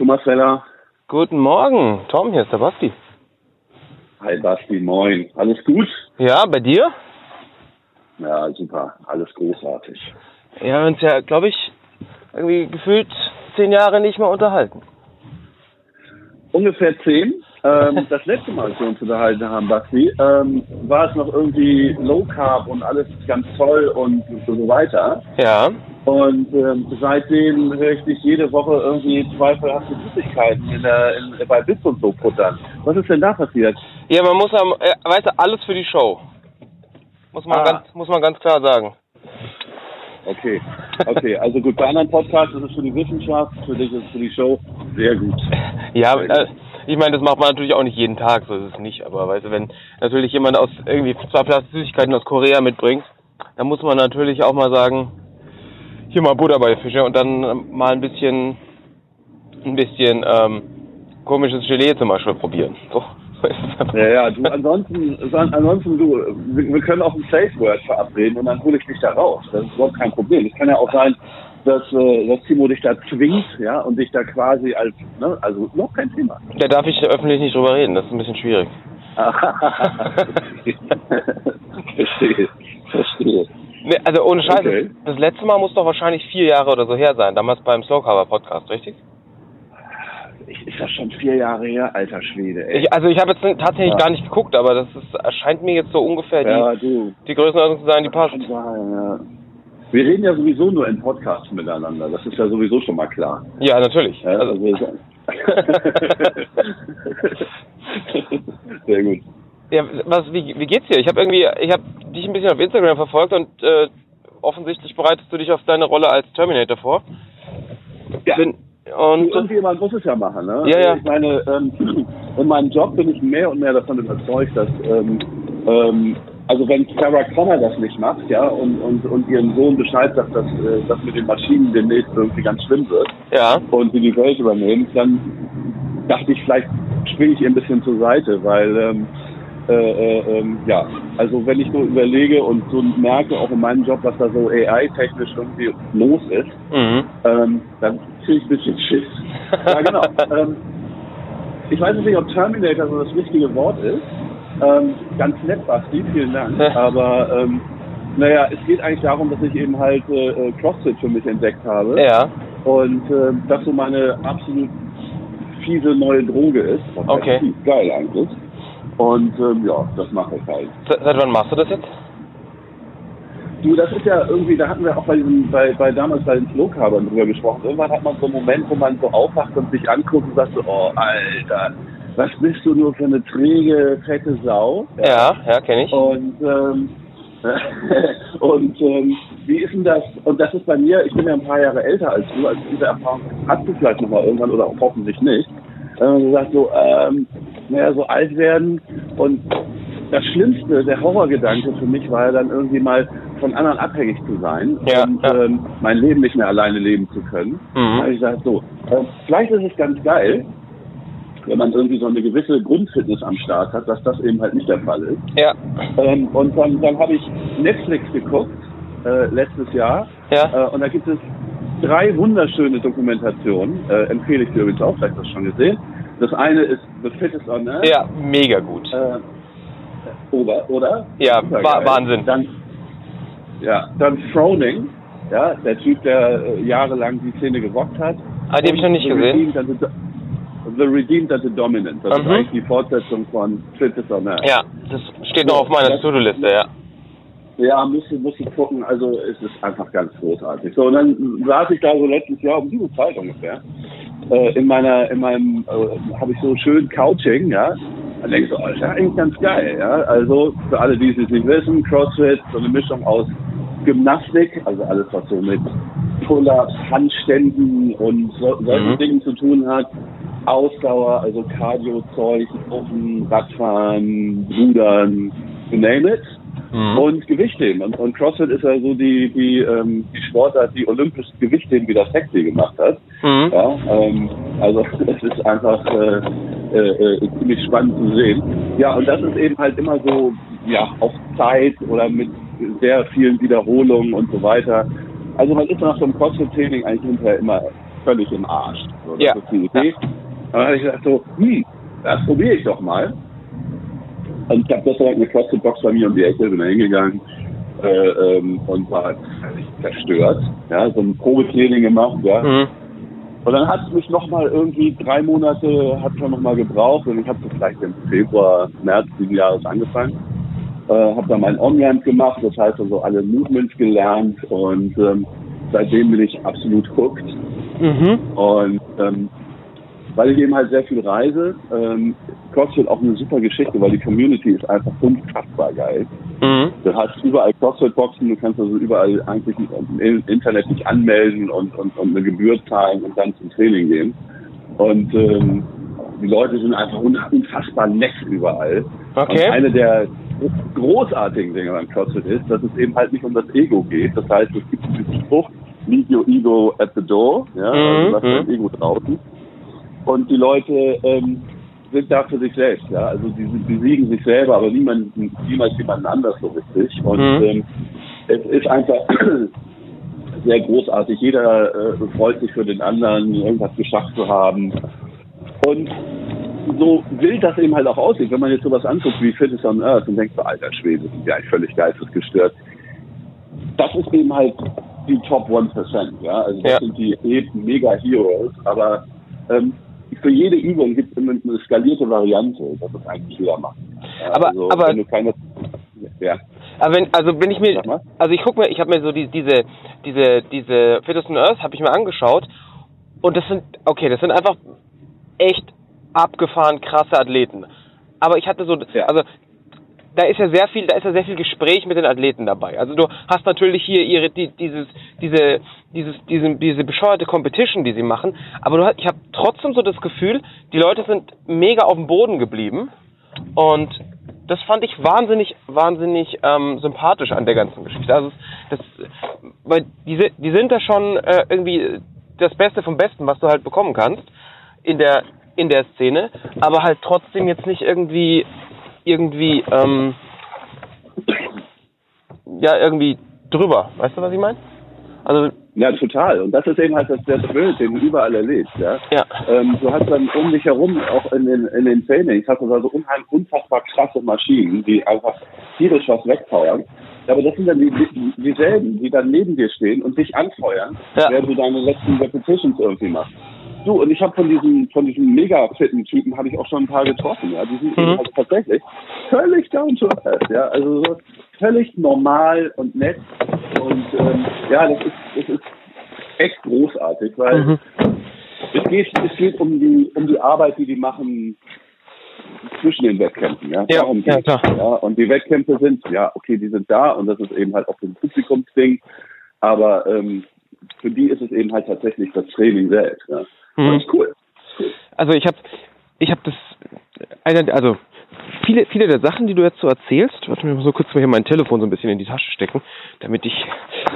Thomas Weller. Guten Morgen, Tom, hier ist der Basti. Hi Basti, moin. Alles gut? Ja, bei dir? Ja, super. Alles großartig. Wir haben uns ja, glaube ich, irgendwie gefühlt zehn Jahre nicht mehr unterhalten. Ungefähr zehn. Ähm, das letzte Mal, als wir uns unterhalten haben, Basti, ähm, war es noch irgendwie Low Carb und alles ganz toll und so weiter. Ja. Und ähm, seitdem höre ich dich jede Woche irgendwie zweifelhafte Süßigkeiten in der, in, bei Bits und so futtern. Was ist denn da passiert? Ja, man muss am, äh, weißt du, alles für die Show. Muss man, Ah. ganz, muss man ganz klar sagen. Okay, okay. Also gut, bei anderen Podcasts ist es für die Wissenschaft, für dich ist es für die Show. Sehr gut. Ja, Sehr gut. äh, ich meine, das macht man natürlich auch nicht jeden Tag, so ist es nicht. Aber weißt du, wenn natürlich jemand aus irgendwie zwei Flaschen Süßigkeiten aus Korea mitbringt, dann muss man natürlich auch mal sagen, hier mal Butter bei Fische und dann ähm, mal ein bisschen, ein bisschen ähm, komisches Gelee zum Beispiel probieren. So. Ja, ja, du, ansonsten, ansonsten du, wir können auch ein Safe Word verabreden und dann hole ich dich da raus. Das ist überhaupt kein Problem. Es kann ja auch sein, dass, äh, dass Timo dich da zwingt, ja, und dich da quasi als, ne, also überhaupt kein Thema. Da darf ich öffentlich nicht drüber reden, das ist ein bisschen schwierig. verstehe, verstehe. Nee, also ohne Scheiß, Okay. das letzte Mal muss doch wahrscheinlich vier Jahre oder so her sein, damals beim Slow Cover Podcast, richtig? Ich, ist das schon vier Jahre her, alter Schwede, ey. Ich, also ich habe jetzt tatsächlich Ja. gar nicht geguckt, aber das ist, erscheint mir jetzt so ungefähr ja, die, du. die Größenordnung zu sein, die passt. Sein, ja. Wir reden ja sowieso nur in Podcasts miteinander. Das ist ja sowieso schon mal klar. Ja, natürlich. Ja, Also, also, Sehr gut. ja, was, wie, wie geht's dir? Ich habe irgendwie, ich habe dich ein bisschen auf Instagram verfolgt und äh, offensichtlich bereitest du dich auf deine Rolle als Terminator vor. Ja. Bin, Und und irgendjemand muss es ja machen, ne? Ja, ja. Ich meine, ähm, in meinem Job bin ich mehr und mehr davon überzeugt, dass, ähm, ähm, also wenn Sarah Connor das nicht macht, ja, und, und, und ihren Sohn Bescheid sagt, dass äh, das mit den Maschinen demnächst irgendwie ganz schlimm wird ja, und sie die Welt übernehmen, dann dachte ich, vielleicht springe ich ihr ein bisschen zur Seite, weil, ähm, äh, äh, ähm, ja, also wenn ich so überlege und so merke, auch in meinem Job, was da so AI-technisch irgendwie los ist, mhm. ähm, dann kriege ich ein bisschen Schiss. Ja, genau. ähm, ich weiß nicht, ob Terminator so das richtige Wort ist. Ähm, ganz nett, Basti, vielen Dank. Aber ähm, naja, es geht eigentlich darum, dass ich eben halt äh, äh, CrossFit für mich entdeckt habe. ja, Und äh, das so meine absolut fiese neue Droge ist. Heißt Okay. fies? Geil eigentlich. Und ähm, ja, das mache ich halt. seit, wann machst du das jetzt? Du, das ist ja irgendwie, da hatten wir auch bei diesem, bei, bei damals bei den Flughabern drüber gesprochen. Irgendwann hat man so einen Moment, wo man so aufwacht und sich anguckt und sagt so, oh Alter, was bist du nur für eine träge, fette Sau? Ja, ja, kenne ich. Und ähm, und ähm, wie ist denn das? Und das ist bei mir, ich bin ja ein paar Jahre älter als du, also diese Erfahrung hast du vielleicht nochmal irgendwann oder hoffentlich nicht. Äh, du sagst so, ähm, naja, so alt werden und das Schlimmste, der Horrorgedanke für mich war ja dann irgendwie mal von anderen abhängig zu sein Ja, und ja. Ähm, mein Leben nicht mehr alleine leben zu können. Mhm. Da ich gesagt, so, äh, vielleicht ist es ganz geil, wenn man irgendwie so eine gewisse Grundfitness am Start hat, dass das eben halt nicht der Fall ist. Ja, Ähm, und dann, dann habe ich Netflix geguckt, äh, letztes Jahr. ja, Äh, und da gibt es drei wunderschöne Dokumentationen, äh, empfehle ich dir übrigens auch, vielleicht hast du das schon gesehen. Das eine ist The Fittest on Earth. ja, mega gut. Äh, oder? oder? Ja. Wa- Wahnsinn. Dann, ja, dann Froning, ja, der Typ, der äh, jahrelang die Szene gerockt hat. Ah, die hab ich noch nicht gesehen. And the, Redeemed and the Dominant. Das ist Mhm. eigentlich die Fortsetzung von Fittest on Earth. Ja, das steht noch auf meiner To-Do-Liste, ja. Ja, musst du, musst du gucken. Also es ist einfach ganz großartig. So, und dann saß ich da so letztes Jahr um diese Zeit ungefähr. Äh, in meiner, in meinem, äh, habe ich so schön Couching, ja. Dann denke ich so, oh, das ist ja eigentlich ganz geil, ja. Also für alle, die es nicht wissen, CrossFit, so eine Mischung aus Gymnastik, also alles, was so mit Pull-ups, Handständen und so, solchen Mhm. Dingen zu tun hat. Ausdauer, also Cardio-Zeug, Laufen, Radfahren, Rudern, you name it. Mhm. Und Gewichtheben. Und, und CrossFit ist ja so die, die, ähm, die Sportart, die olympisch Gewichtheben wieder sexy gemacht hat. Mhm. Ja, ähm, also es ist einfach äh, äh, äh, ziemlich spannend zu sehen. Ja, und das ist eben halt immer so, ja, auf Zeit oder mit sehr vielen Wiederholungen und so weiter. Also man ist nach so einem CrossFit-Training eigentlich hinterher immer völlig im Arsch. So, das Ja. ist die Idee. Dann habe ich gedacht so, hm, das probiere ich doch mal. Und ich habe direkt eine CrossFit-Box bei mir um die Ecke, bin da hingegangen äh, ähm, und war völlig zerstört. Ja, so ein Probetraining gemacht, ja. Mhm. Und dann hat es mich nochmal irgendwie drei Monate, hat schon nochmal gebraucht und ich habe so vielleicht im Februar, März diesen Jahres angefangen. Äh, habe dann mein On-Ramp gemacht, das heißt also alle Movements gelernt und ähm, seitdem bin ich absolut hooked. Mhm. Und ähm, weil ich eben halt sehr viel reise, ähm, CrossFit auch eine super Geschichte, weil die Community ist einfach unfassbar geil. Mhm. Du hast überall CrossFit-Boxen, du kannst also überall eigentlich im Internet dich anmelden und, und, und eine Gebühr zahlen und dann zum Training gehen. Und ähm, die Leute sind einfach un- unfassbar nett überall. Okay. Und eine der großartigen Dinge beim CrossFit ist, dass es eben halt nicht um das Ego geht. Das heißt, es gibt diesen Spruch, leave your ego at the door, ja, also Mhm, lass dein mhm. Ego draußen. Und die Leute ähm, sind da für sich selbst, ja. Also die, die besiegen sich selber, aber niemand, niemals jemanden anders so richtig. Und Mhm. ähm, es ist einfach sehr großartig. Jeder äh, freut sich für den anderen, irgendwas geschafft zu haben. Und so wild das eben halt auch aussieht, wenn man jetzt sowas anguckt wie Fitness on Earth und denkt so, alter Schwede, sind ja eigentlich völlig geistesgestört. Das ist eben halt die Top 1%, ja. Also das Ja. sind die eben mega Heroes, aber ähm, für jede Übung gibt es immer eine skalierte Variante, dass es eigentlich jeder macht. Aber- also, aber- wenn du keine, ja, Aber wenn, also wenn ich mir, also ich guck mir, ich habe mir so die, diese, diese, diese Fitness on Earth habe ich mir angeschaut und das sind, okay, das sind einfach echt abgefahren krasse Athleten. Aber ich hatte so, Ja. also da ist ja sehr viel, da ist ja sehr viel Gespräch mit den Athleten dabei. Also du hast natürlich hier ihre, die, dieses, diese, dieses, diese, diese bescheuerte Competition, die sie machen. Aber du ich habe trotzdem so das Gefühl, die Leute sind mega auf dem Boden geblieben und das fand ich wahnsinnig, wahnsinnig ähm, sympathisch an der ganzen Geschichte. Also das, weil die, die sind da schon äh, irgendwie das Beste vom Besten, was du halt bekommen kannst in der in der Szene, aber halt trotzdem jetzt nicht irgendwie irgendwie ähm, ja irgendwie drüber. Weißt du, was ich meine? Also Ja, total. Und das ist eben halt das, der Bild, den du überall erlebst. Ja? ja, Ähm, du hast dann um dich herum, auch in den, in den Trainings, hast du also unheimlich, unfassbar krasse Maschinen, die einfach tierisch was wegfeuern. Aber das sind dann die, die, dieselben, die dann neben dir stehen und dich anfeuern, Ja. während du deine letzten Repetitions irgendwie machst. Du, und ich habe von diesen, von diesen mega fitten Typen habe ich auch schon ein paar getroffen, ja. Die sind Mhm. halt tatsächlich völlig down to earth, ja. Also so völlig normal und nett. Und ähm, ja, das ist, das ist echt großartig, weil Mhm. es geht, es geht um die, um die Arbeit, die die machen zwischen den Wettkämpfen, ja. Ja, Darum ja, geht's, klar. ja. Und die Wettkämpfe sind, ja, okay, die sind da und das ist eben halt auch so ein Publikumsding, aber ähm, für die ist es eben halt tatsächlich das Training selbst, ja. Mhm. Cool. Also ich habe ich habe das eine, also viele viele der Sachen, die du jetzt so erzählst, warte mir mal so kurz mal hier mein Telefon so ein bisschen in die Tasche stecken, damit ich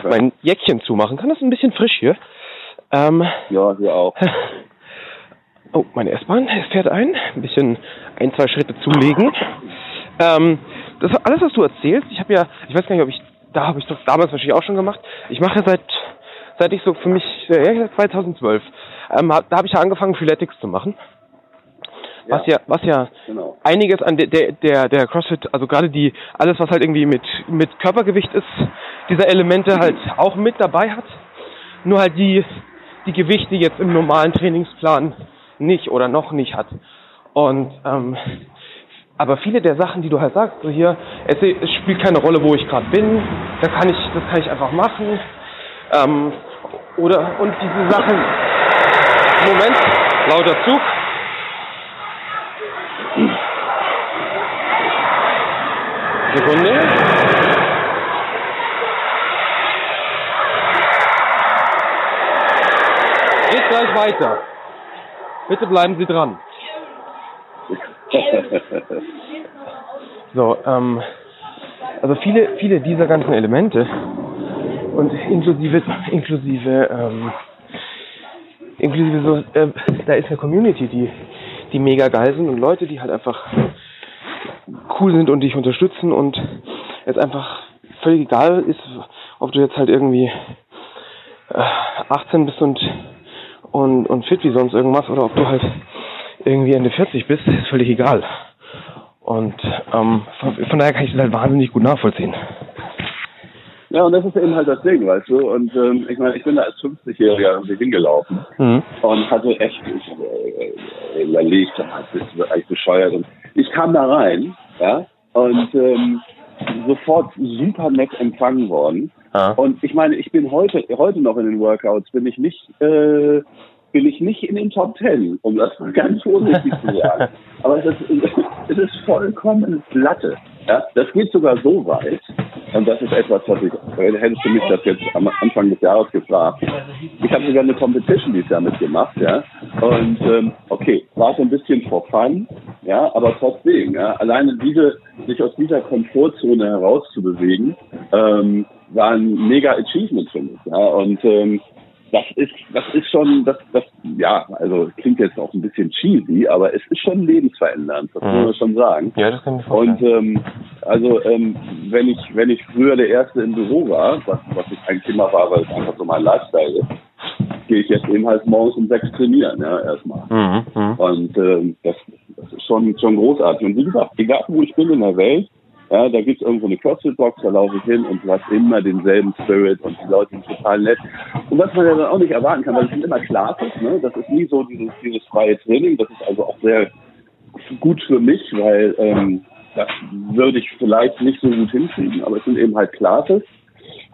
mein Jäckchen zumachen kann. Das ist ein bisschen frisch hier. Ähm, Ja, hier auch. oh, meine S-Bahn fährt ein. Ein bisschen ein, zwei Schritte zulegen. Ähm, das alles, was du erzählst, ich habe ja, ich weiß gar nicht, ob ich, da habe ich das damals wahrscheinlich auch schon gemacht. Ich mache seit, seit ich so für mich, ja, seit 2012, ähm, hab, da habe ich ja angefangen, Freeletics zu machen. Was ja, was ja Genau. einiges an der, der, der, der CrossFit, also gerade die, alles was halt irgendwie mit, mit Körpergewicht ist, dieser Elemente halt auch mit dabei hat. Nur halt die, die Gewichte jetzt im normalen Trainingsplan nicht oder noch nicht hat. Und, ähm, aber viele der Sachen, die du halt sagst, so hier, es, es spielt keine Rolle, wo ich gerade bin, da kann ich, das kann ich einfach machen. Ähm, oder, und diese Sachen, Moment, lauter Zug. Sekunde. Geht gleich weiter. Bitte bleiben Sie dran. So, ähm, also viele, viele dieser ganzen Elemente und inklusive, inklusive, ähm, inklusive so, äh, da ist eine Community, die, die mega geil sind und Leute, die halt einfach cool sind und dich unterstützen und es einfach völlig egal ist, ob du jetzt halt irgendwie äh, 18 bist und und, und fit wie sonst irgendwas oder ob du halt irgendwie Ende 40 bist, ist völlig egal. Und ähm, von, von daher kann ich das halt wahnsinnig gut nachvollziehen. Ja, und das ist eben halt das Ding, weißt du. Und ähm, ich meine, ich bin da als 50-Jähriger irgendwie hingelaufen Mhm. und hatte echt ich, äh, überlegt, das ist eigentlich bescheuert. Und ich kam da rein, ja, und ähm, sofort super nett empfangen worden. Ja. Und ich meine, ich bin heute heute noch in den Workouts, bin ich nicht äh, bin ich nicht in den Top Ten, um das mal ganz vorsichtig zu sagen. Aber es ist, es ist vollkommen Latte. Ja, das geht sogar so weit, und das ist etwas, was ich, hättest du mich das jetzt am Anfang des Jahres gefragt. Ich habe sogar eine Competition dieses Jahr mitgemacht, ja. Und ähm, okay, war so ein bisschen for fun, ja, aber trotzdem, ja, alleine diese, sich aus dieser Komfortzone herauszubewegen, ähm, war ein mega Achievement für mich, ja. Und ähm, das ist, das ist schon, das, das, ja, also klingt jetzt auch ein bisschen cheesy, aber es ist schon lebensverändernd, das muss Mhm. man schon sagen. Ja, das kann ich mir Und vorstellen. ähm, also ähm, wenn ich wenn ich früher der Erste im Büro war, was, was ich eigentlich immer war, weil es einfach so mein Lifestyle ist, gehe ich jetzt eben halt morgens um sechs trainieren, ja, erstmal. mhm. Mhm. Und ähm, das, das ist schon schon großartig. Und wie gesagt, egal wo ich bin in der Welt, ja, da gibt's irgendwo eine CrossFit-Box, da laufe ich hin und du hast immer denselben Spirit und die Leute sind total nett. Und was man ja dann auch nicht erwarten kann, weil es sind immer Classes, ne? Das ist nie so dieses, dieses freie Training, das ist also auch sehr gut für mich, weil ähm, das würde ich vielleicht nicht so gut hinkriegen, aber es sind eben halt Classes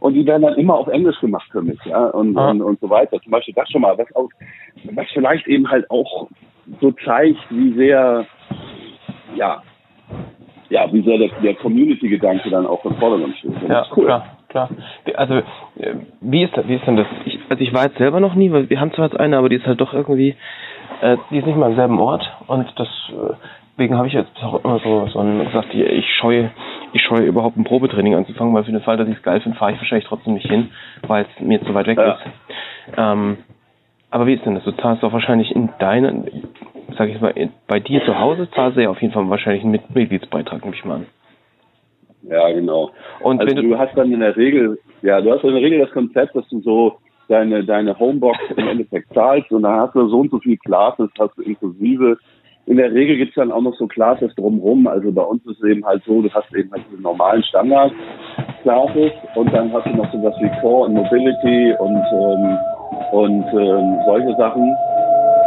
und die werden dann immer auf Englisch gemacht für mich, ja, und, Ah. und, und so weiter. Zum Beispiel das schon mal, was auch, was vielleicht eben halt auch so zeigt, wie sehr, ja, ja, wie sehr der, der Community-Gedanke dann auch im Vordergrund steht. Ja, das ist cool. klar, klar. Also, äh, wie ist, wie ist denn das? Ich, also ich war jetzt selber noch nie, weil wir haben zwar jetzt eine, aber die ist halt doch irgendwie, äh, die ist nicht mal am selben Ort und das, äh, deswegen habe ich jetzt auch immer so, so ein, gesagt, ich, ich scheue, ich scheue überhaupt ein Probetraining anzufangen, weil für den Fall, dass ich es geil finde, fahre ich wahrscheinlich trotzdem nicht hin, weil es mir zu weit weg Ja. ist. Ähm, aber wie ist denn das? Du zahlst doch wahrscheinlich in deinen, sag ich mal, bei dir zu Hause zahlst du ja auf jeden Fall wahrscheinlich einen Mit- Mitgliedsbeitrag, nehme ich mal an. Ja, genau. Und also du, du hast dann in der Regel, ja, du hast in der Regel das Konzept, dass du so deine, deine Homebox im Endeffekt zahlst und dann hast du so und so viel Classes, hast du inklusive. In der Regel gibt's dann auch noch so Classes drumrum. Also bei uns ist es eben halt so, du hast eben halt diese normalen Standard-Classes und dann hast du noch sowas wie Core und Mobility und, ähm, und ähm, solche Sachen.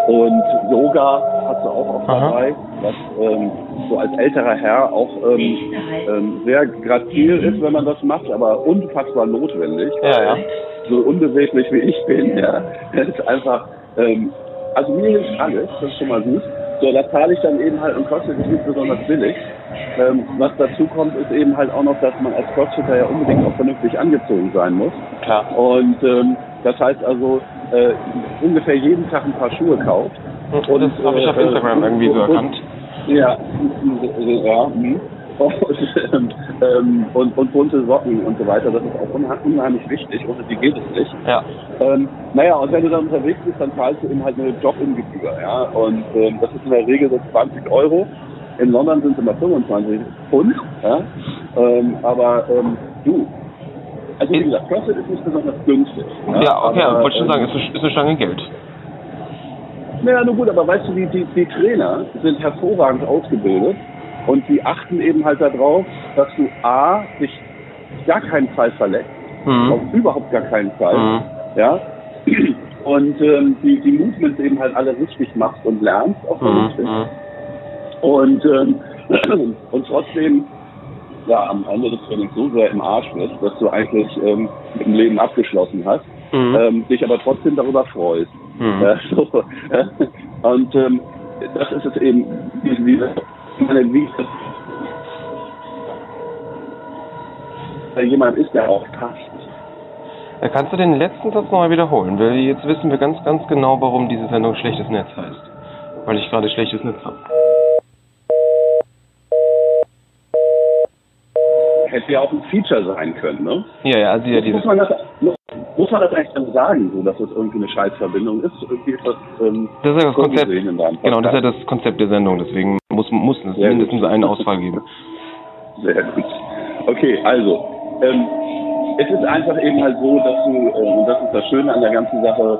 Und Yoga hast du auch oft dabei, was ähm, so als älterer Herr auch ähm, ähm, sehr grazil ist, wenn man das macht, aber unfassbar notwendig. Ja, ja. So unbeweglich wie ich bin, ja. Das ist einfach, ähm, also mir hilft alles, das ist schon mal gut. So, da zahle ich dann eben halt und kostet es nicht besonders billig. Ähm, was dazu kommt, ist eben halt auch noch, dass man als Crossfitter ja unbedingt auch vernünftig angezogen sein muss. klar. Und ähm, das heißt also, äh, ungefähr jeden Tag ein paar Schuhe kauft. Und das habe ich auf äh, Instagram irgendwie so erkannt. Ja, ja. mhm. Und, ähm, und, und bunte Socken und so weiter, das ist auch unheimlich wichtig, ohne die geht es nicht. Ja. Ähm, naja, und wenn du dann unterwegs bist, dann zahlst du eben halt eine Jobingebühr, ja. Und ähm, das ist in der Regel so 20 Euro. In London sind es immer 25 Pfund, ja. Ähm, aber ähm, du, also wie gesagt, CrossFit ist nicht besonders günstig. Ja, okay, aber, wollte schon ähm, sagen, ist, eine- ist eine Stange Geld. naja, nur gut, aber weißt du, die, die, die Trainer sind hervorragend ausgebildet und die achten eben halt darauf, dass du A, dich gar keinen Fall verletzt, auf Mhm. überhaupt gar keinen Fall, Mhm. ja, und ähm, die, die Movements eben halt alle richtig machst und lernst, auch vernünftig. Mhm. Und, ähm, und trotzdem, ja, am Ende des Trainings so sehr im Arsch bist, dass du eigentlich ähm, mit dem Leben abgeschlossen hast, Mhm. ähm, dich aber trotzdem darüber freust. Mhm. Ja, so. Und ähm, das ist es eben, ich meine, wie jemand ist, der auch passt. Äh, Kannst du den letzten Satz nochmal wiederholen? Weil jetzt wissen wir ganz, ganz genau, warum diese Sendung Schlechtes Netz heißt. Weil ich gerade schlechtes Netz habe. Hätte ja auch ein Feature sein können, ne? Ja, ja, also ja, dieses. Muss man das, muss man das eigentlich dann sagen, so dass das irgendwie eine Scheißverbindung ist? Irgendwie ist das, ähm, Das ist ja das Konzept. Genau, das ist ja das Konzept der Sendung, deswegen muss, muss es Sehr mindestens gut. eine Auswahl geben. Sehr gut. Okay, also, ähm, es ist einfach eben halt so, dass du, ähm, und das ist das Schöne an der ganzen Sache,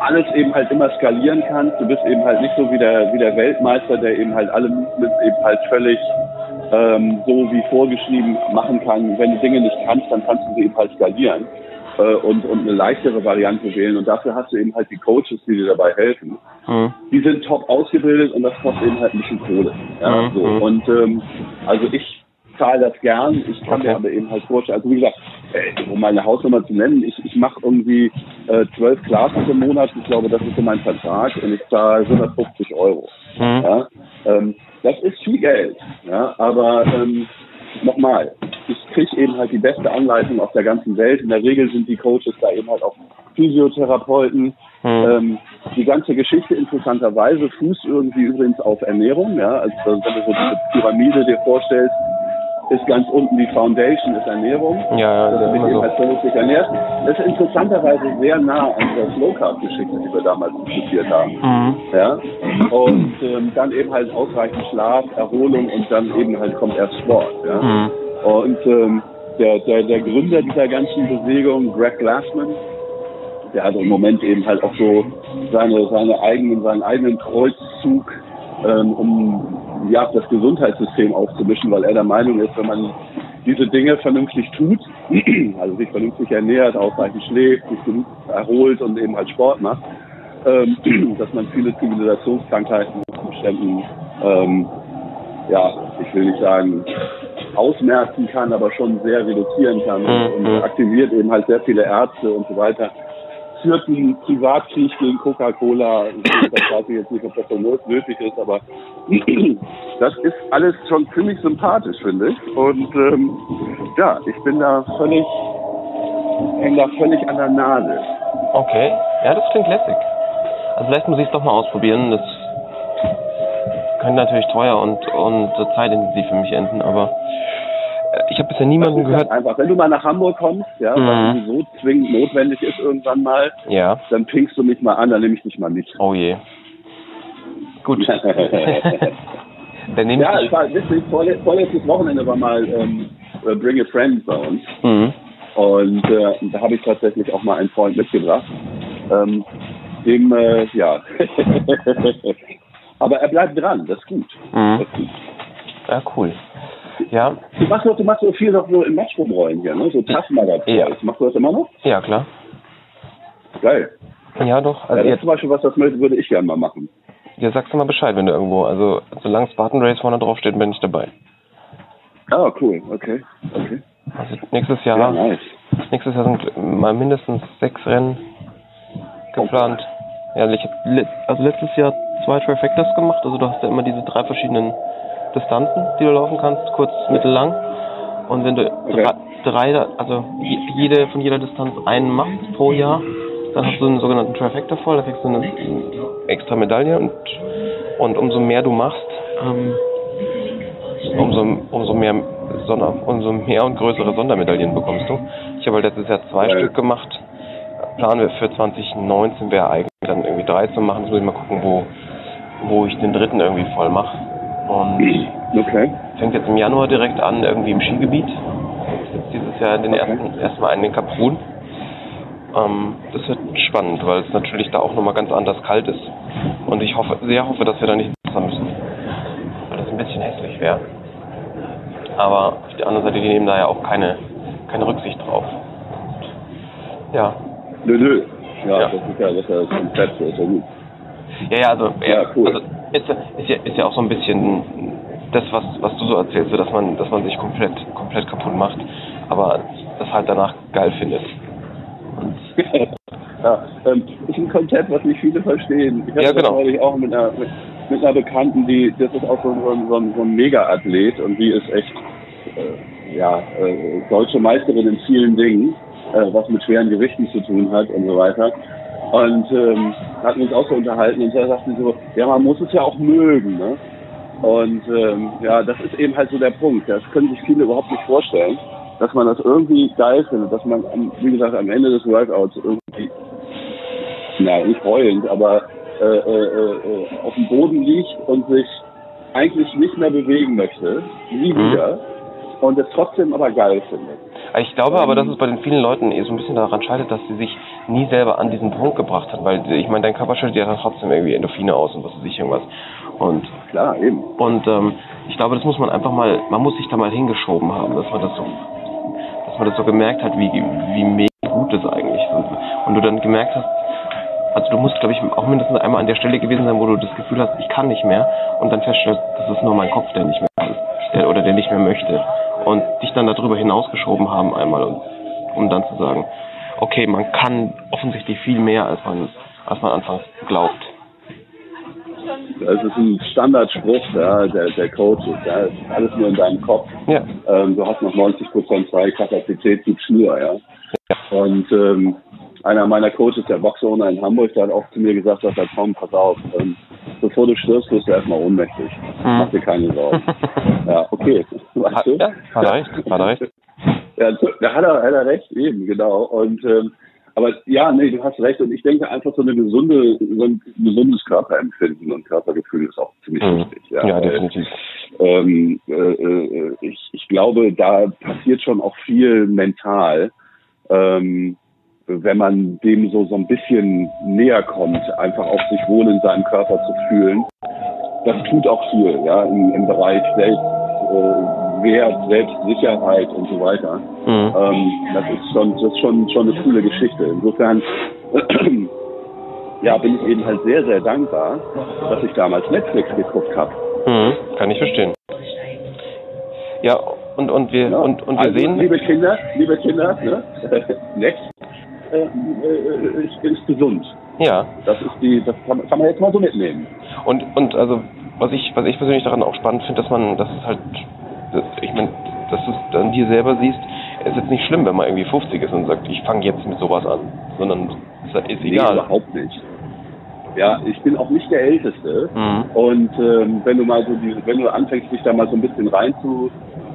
alles eben halt immer skalieren kannst. Du bist eben halt nicht so wie der, wie der Weltmeister, der eben halt alle Movements eben halt völlig ähm, so wie vorgeschrieben machen kann. Wenn du Dinge nicht kannst, dann kannst du sie eben halt skalieren äh, und, und eine leichtere Variante wählen. Und dafür hast du eben halt die Coaches, die dir dabei helfen. Mhm. Die sind top ausgebildet und das kostet eben halt ein bisschen Kohle. Ja, mhm. so. Und ähm, also ich zahle das gern. Ich kann okay. mir aber eben halt vorstellen, also wie gesagt, äh, um meine Hausnummer zu nennen, ich, ich mache irgendwie äh, zwölf äh, Classes im Monat. Ich glaube, das ist so mein Vertrag und ich zahle 150 Euro. Mhm. Ja? Ähm, das ist viel Geld. Ja? Aber ähm, nochmal, ich kriege eben halt die beste Anleitung auf der ganzen Welt. In der Regel sind die Coaches da eben halt auch Physiotherapeuten. Mhm. Ähm, die ganze Geschichte interessanterweise fußt irgendwie übrigens auf Ernährung. Ja? Also wenn du so diese Pyramide dir vorstellst, ist ganz unten die Foundation, ist Ernährung. Ja, ja, das ist immer so. Vernünftig ernährt. Das ist interessanterweise sehr nah an der Slow Carb Geschichte, die wir damals diskutiert haben. Mhm. Ja? Und ähm, dann eben halt ausreichend Schlaf, Erholung und dann eben halt kommt erst Sport. Ja? Mhm. Und ähm, der, der, der Gründer dieser ganzen Bewegung, Greg Glassman, der hat im Moment eben halt auch so seine, seine eigenen, seinen eigenen Kreuzzug, ähm, um ja, das Gesundheitssystem aufzumischen, weil er der Meinung ist, wenn man diese Dinge vernünftig tut, also sich vernünftig ernährt, ausreichend schläft, sich genug erholt und eben halt Sport macht, ähm, dass man viele Zivilisationskrankheiten Umständen, ähm, ja, ich will nicht sagen, ausmerzen kann, aber schon sehr reduzieren kann mhm. und aktiviert eben halt sehr viele Ärzte und so weiter führt einen Privatkrieg gegen Coca-Cola. Das weiß ich jetzt nicht, ob das so nötig ist, aber das ist alles schon ziemlich sympathisch, finde ich. Und ähm, ja, ich bin da völlig, hänge da völlig an der Nase. Okay, ja, das klingt lässig. Also vielleicht muss ich es doch mal ausprobieren. Das könnte natürlich teuer und, und zeitintensiv für mich enden, aber ich habe bisher niemanden gehört. Einfach, wenn du mal nach Hamburg kommst, ja, mhm. weil so zwingend notwendig ist irgendwann mal, ja. dann pingst du mich mal an, dann nehme ich dich mal mit. Oh je. Gut. dann nehme ja, ich war witzig, vorletztes Wochenende war mal ähm, äh, Bring a Friend bei uns. Mhm. Und äh, da habe ich tatsächlich auch mal einen Freund mitgebracht. Ähm, dem, äh, ja. Aber er bleibt dran, das ist gut. Mhm. Das ist gut. Ja, cool. Ja. Du machst doch, du machst doch viel noch so im Match rumrollen hier, ne? So Taschenmagazin. Ja. Machst du das immer noch? Ja, klar. Geil. Ja, doch. Also ja, das jetzt, zum Beispiel was, das würde ich gerne mal machen. Ja, sagst du mal Bescheid, wenn du irgendwo, also solange Spartan Race vorne drauf steht, bin ich dabei. Ah, cool, okay, okay. Also nächstes Jahr, ja, nice. nächstes Jahr sind mal mindestens sechs Rennen geplant. Okay. Ja, ich hab, also letztes Jahr zwei Trifectas gemacht, also du hast ja immer diese drei verschiedenen Distanzen, die du laufen kannst, kurz, mittel, lang. Und wenn du okay. drei, also jede von jeder Distanz einen machst pro Jahr, dann hast du einen sogenannten Trifecta voll, da kriegst du eine extra Medaille und, und umso mehr du machst, ähm, umso, umso mehr Sonder, umso mehr und größere Sondermedaillen bekommst du. Ich habe halt letztes Jahr zwei okay. Stück gemacht. Planen wir für 2019 wäre eigentlich dann irgendwie drei zu machen. Jetzt muss ich mal gucken, wo, wo ich den dritten irgendwie voll mache. Und okay. fängt jetzt im Januar direkt an, irgendwie im Skigebiet. Jetzt dieses Jahr den okay. ersten, erstmal einen in Kaprun. Ähm, das wird spannend, weil es natürlich da auch nochmal ganz anders kalt ist. Und ich hoffe, sehr hoffe, dass wir da nicht Wasser müssen. Weil das ein bisschen hässlich wäre. Aber auf der anderen Seite, die nehmen da ja auch keine, keine Rücksicht drauf. ja. Nö, nö. Ja, ja, das ist ja das, ist ja ist ja gut. Ja, ja, also, ja, cool. also ist, ist, ja, ist ja auch so ein bisschen das, was, was du so erzählst, dass man, dass man sich komplett, komplett kaputt macht, aber das halt danach geil findet. ja, ähm, ist ein Konzept, was nicht viele verstehen. Ich hatte ja, genau. das auch mit einer, mit, mit, einer Bekannten, die, das ist auch so, so, so, so ein Mega-Athlet und die ist echt, äh, ja, äh, deutsche Meisterin in vielen Dingen, äh, was mit schweren Gewichten zu tun hat und so weiter. Und ähm, hatten uns auch so unterhalten und da sagten so, ja, man muss es ja auch mögen, ne? Und ähm, ja, das ist eben halt so der Punkt. Das können sich viele überhaupt nicht vorstellen, dass man das irgendwie geil findet, dass man, wie gesagt, am Ende des Workouts irgendwie, na, nicht heulend, aber äh, äh, äh, auf dem Boden liegt und sich eigentlich nicht mehr bewegen möchte, nie mhm. wieder, und es trotzdem aber geil findet. Ich glaube aber, dass es bei den vielen Leuten eh so ein bisschen daran scheitert, dass sie sich nie selber an diesen Punkt gebracht hat, weil ich meine, dein Körper schüttet ja dann trotzdem irgendwie Endorphine aus und was weiß ich irgendwas. Und Klar, eben. und ähm, ich glaube, das muss man einfach mal, man muss sich da mal hingeschoben haben, dass man das so, dass man das so gemerkt hat, wie wie mega gut das eigentlich ist. Und du dann gemerkt hast, also du musst, glaube ich, auch mindestens einmal an der Stelle gewesen sein, wo du das Gefühl hast, ich kann nicht mehr und dann feststellst, das ist nur mein Kopf, der nicht mehr kann der, oder der nicht mehr möchte. Und dich dann darüber hinausgeschoben haben einmal, und, um dann zu sagen, okay, man kann offensichtlich viel mehr, als man, als man anfangs glaubt. Das ist ein Standardspruch ja, der, der Coaches. Ja. Ist alles nur in deinem Kopf. Ja. Ähm, du hast noch 90 Prozent freie Kapazität, gib Schnur. Ja. Und ähm, einer meiner Coaches, der Boxowner in Hamburg, der hat auch zu mir gesagt, dass er Tom, pass auf, ähm, bevor du stirbst, wirst du erstmal ohnmächtig. Mach dir keine Sorgen. ja, okay. Weißt Hat, du? ja, hat er recht, hat er recht. Ja, da hat er, hat er recht, eben, genau. Und ähm, aber ja, nee, du hast recht. Und ich denke einfach so eine gesunde, so ein gesundes Körperempfinden und Körpergefühl ist auch ziemlich Mhm. wichtig. Ja, weil, definitiv. Ähm, äh, äh, ich, ich glaube, da passiert schon auch viel mental, ähm, wenn man dem so so ein bisschen näher kommt, einfach auf sich wohl in seinem Körper zu fühlen. Das tut auch viel, ja, im, im Bereich Selbst, äh, Selbstsicherheit und so weiter. Mhm. Ähm, das ist schon, das ist schon, schon eine coole Geschichte. Insofern, ja, bin ich eben halt sehr, sehr dankbar, dass ich damals Netflix geguckt habe. Mhm. Kann ich verstehen. Ja, und, und wir, Ja, und, und wir also, sehen, Liebe Kinder, liebe Kinder, ne? Next äh, äh, ist, ist gesund. ja, Das ist die, das kann, kann man jetzt mal so mitnehmen. Und, und also, was ich, was ich persönlich daran auch spannend finde, dass man, dass es halt, dass, ich meine, dass du es dann dir selber siehst, ist jetzt nicht schlimm, wenn man irgendwie 50 ist und sagt, ich fange jetzt mit sowas an, sondern es ist Nee, egal. überhaupt nicht. Ja, ich bin auch nicht der Älteste. Mhm. Und ähm, wenn du mal so diese, wenn du anfängst, dich da mal so ein bisschen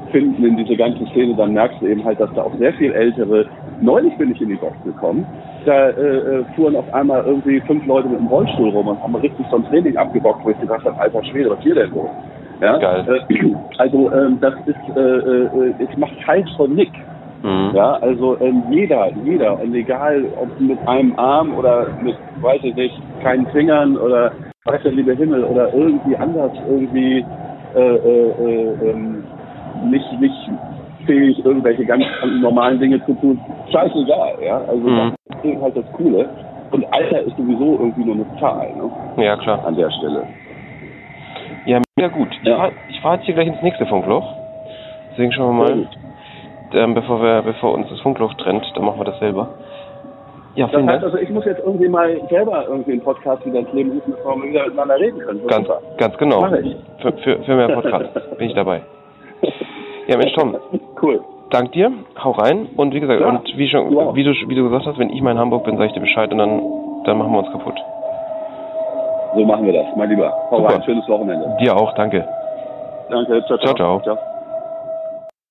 reinzufinden in diese ganze Szene, dann merkst du eben halt, dass da auch sehr viel ältere. Neulich bin ich in die Box gekommen. Da äh, äh, fuhren auf einmal irgendwie fünf Leute mit dem Rollstuhl rum und haben richtig so ein Training abgebockt, wo ich gedacht habe, alter Schwede, was hier denn so? Ja? Geil. Äh, also ähm, das ist, äh, äh, es macht Teil von Nick. Mhm. Ja, also ähm, jeder, jeder, und egal ob mit einem Arm oder mit, weiß ich nicht, keinen Fingern oder weiß der liebe Himmel oder irgendwie anders irgendwie äh, äh, äh, ähm, nicht, nicht fähig, irgendwelche ganz normalen Dinge zu tun. Scheißegal, ja. Also Mhm. das ist halt das Coole. Und Alter ist sowieso irgendwie nur eine Zahl, ne? Ja, klar. An der Stelle. Ja, mega gut. Ich Ja. fahr ich fahr jetzt hier gleich ins nächste Funkloch. Deswegen schauen wir mal, gut. ähm, bevor wir, bevor uns das Funkloch trennt, dann machen wir das selber. Ja, Das vielen heißt also, ich muss jetzt irgendwie mal selber irgendwie einen Podcast wieder ins Leben rufen, bevor wir wieder miteinander reden können. Ganz, ganz genau. Ich. Für, für, für mehr Podcast bin ich dabei. Ja, Mensch, Tom, Cool. dank dir, hau rein und wie gesagt, Ja, und wie schon, wie du, wie du gesagt hast, wenn ich mal in Hamburg bin, sage ich dir Bescheid und dann, dann machen wir uns kaputt. So machen wir das, mein Lieber. Hau Super. rein, schönes Wochenende. Dir auch, danke. Danke, ciao, Ciao, ciao. ciao.